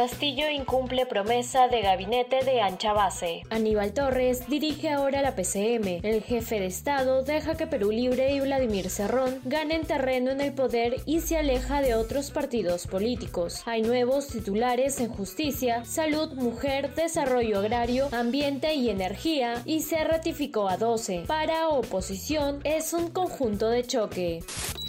Castillo incumple promesa de gabinete de ancha base. Aníbal Torres dirige ahora la PCM. El jefe de Estado deja que Perú Libre y Vladimir Cerrón ganen terreno en el poder y se aleja de otros partidos políticos. Hay nuevos titulares en justicia, salud, mujer, desarrollo agrario, ambiente y energía y se ratificó a 12. Para oposición es un conjunto de choque.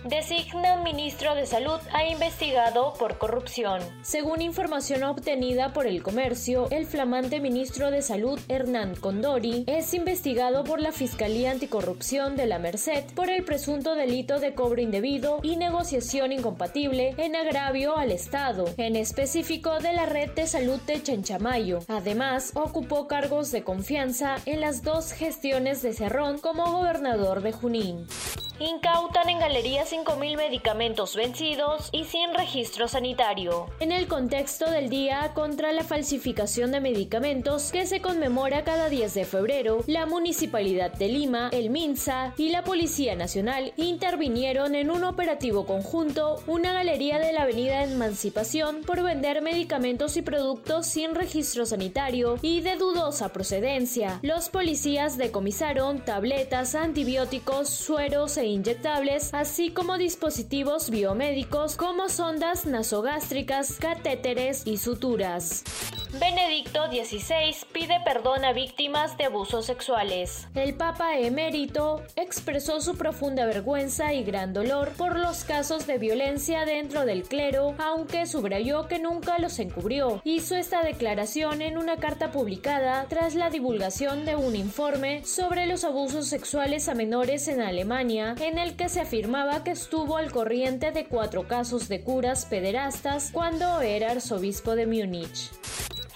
Designa un ministro de Salud a investigado por corrupción. Según información obtenida por el comercio, el flamante ministro de Salud, Hernán Condori, es investigado por la Fiscalía Anticorrupción de la Merced por el presunto delito de cobro indebido y negociación incompatible en agravio al Estado, en específico de la red de salud de Chenchamayo. Además, ocupó cargos de confianza en las dos gestiones de Cerrón como gobernador de Junín. Incautan en galerías 5.000 medicamentos vencidos y sin registro sanitario. En el contexto del Día contra la Falsificación de Medicamentos que se conmemora cada 10 de febrero, la Municipalidad de Lima, el MINSA y la Policía Nacional intervinieron en un operativo conjunto una galería de la Avenida Emancipación por vender medicamentos y productos sin registro sanitario y de dudosa procedencia. Los policías decomisaron tabletas, antibióticos, sueros e inyectables, así como dispositivos biomédicos como sondas nasogástricas, catéteres y suturas. Benedicto XVI pide perdón a víctimas de abusos sexuales. El Papa emérito expresó su profunda vergüenza y gran dolor por los casos de violencia dentro del clero, aunque subrayó que nunca los encubrió. Hizo esta declaración en una carta publicada tras la divulgación de un informe sobre los abusos sexuales a menores en Alemania, en el que se afirmaba que estuvo al corriente de cuatro casos de curas pederastas cuando era arzobispo de Múnich.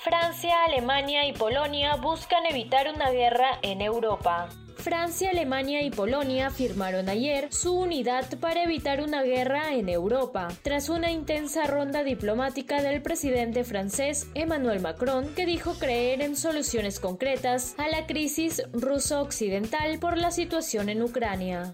Francia, Alemania y Polonia buscan evitar una guerra en Europa. Francia, Alemania y Polonia firmaron ayer su unidad para evitar una guerra en Europa, tras una intensa ronda diplomática del presidente francés Emmanuel Macron, que dijo creer en soluciones concretas a la crisis ruso-occidental por la situación en Ucrania.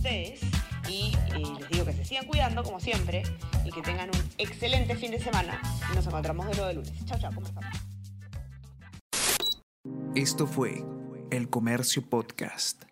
Ustedes y eh, les digo que se sigan cuidando como siempre y que tengan un excelente fin de semana. Nos encontramos de de lunes. Chao, chao. Esto fue El Comercio Podcast.